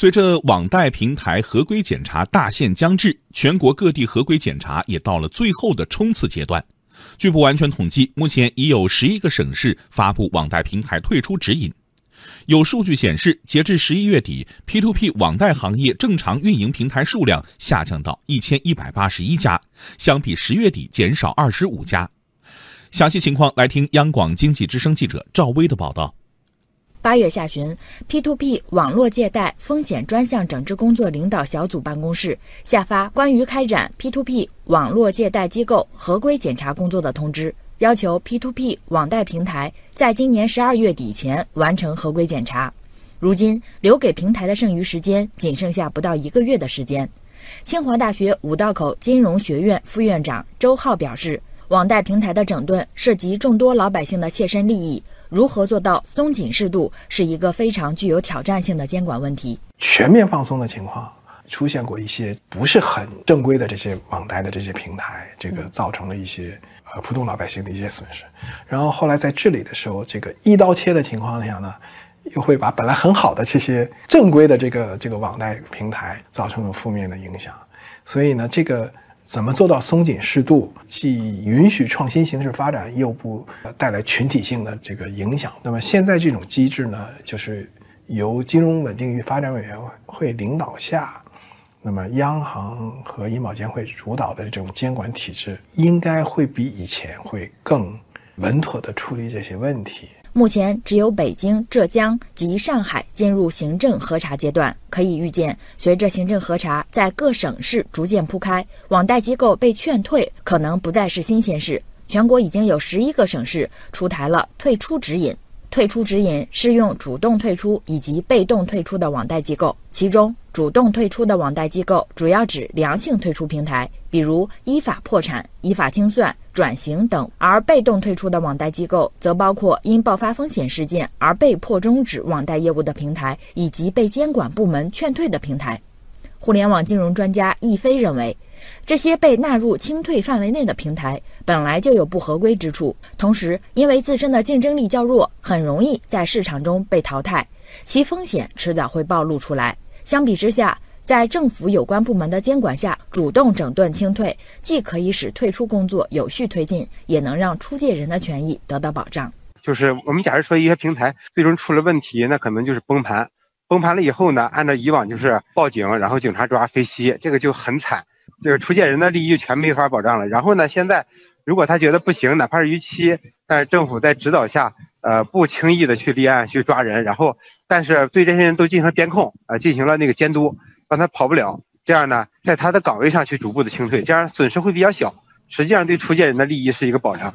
随着网贷平台合规检查大限将至，全国各地合规检查也到了最后的冲刺阶段。据不完全统计，目前已有十一个省市发布网贷平台退出指引。有数据显示，截至十一月底，P2P 网贷行业正常运营平台数量下降到一千一百八十一家，相比十月底减少二十五家。详细情况来听央广经济之声记者赵薇的报道。八月下旬，P2P 网络借贷风险专项整治工作领导小组办公室下发关于开展 P2P 网络借贷机构合规检查工作的通知。要求 P2P 网贷平台在今年十二月底前完成合规检查。如今留给平台的剩余时间仅剩下不到一个月的时间。清华大学五道口金融学院副院长周浩表示，网贷平台的整顿涉及众多老百姓的切身利益，如何做到松紧适度，是一个非常具有挑战性的监管问题。全面放松的情况出现过一些不是很正规的这些网贷的这些平台，这个造成了一些。呃，普通老百姓的一些损失，然后后来在治理的时候，这个一刀切的情况下呢，又会把本来很好的这些正规的这个这个网贷平台造成了负面的影响。所以呢，这个怎么做到松紧适度，既允许创新形式发展，又不带来群体性的这个影响？那么现在这种机制呢，就是由金融稳定与发展委员会领导下。那么，央行和银保监会主导的这种监管体制，应该会比以前会更稳妥地处理这些问题。目前，只有北京、浙江及上海进入行政核查阶段。可以预见，随着行政核查在各省市逐渐铺开，网贷机构被劝退可能不再是新鲜事。全国已经有十一个省市出台了退出指引。退出指引适用主动退出以及被动退出的网贷机构，其中主动退出的网贷机构主要指良性退出平台，比如依法破产、依法清算、转型等；而被动退出的网贷机构则包括因爆发风险事件而被迫终止网贷业务的平台，以及被监管部门劝退的平台。互联网金融专家易飞认为。这些被纳入清退范围内的平台本来就有不合规之处，同时因为自身的竞争力较弱，很容易在市场中被淘汰，其风险迟早会暴露出来。相比之下，在政府有关部门的监管下，主动整顿清退，既可以使退出工作有序推进，也能让出借人的权益得到保障。就是我们假如说一些平台最终出了问题，那可能就是崩盘，崩盘了以后呢，按照以往就是报警，然后警察抓飞吸，这个就很惨。就是出借人的利益全没法保障了。然后呢，现在如果他觉得不行，哪怕是逾期，但是政府在指导下，呃，不轻易的去立案去抓人，然后但是对这些人都进行了监控，啊，进行了那个监督，让他跑不了。这样呢，在他的岗位上去逐步的清退，这样损失会比较小。实际上对出借人的利益是一个保障。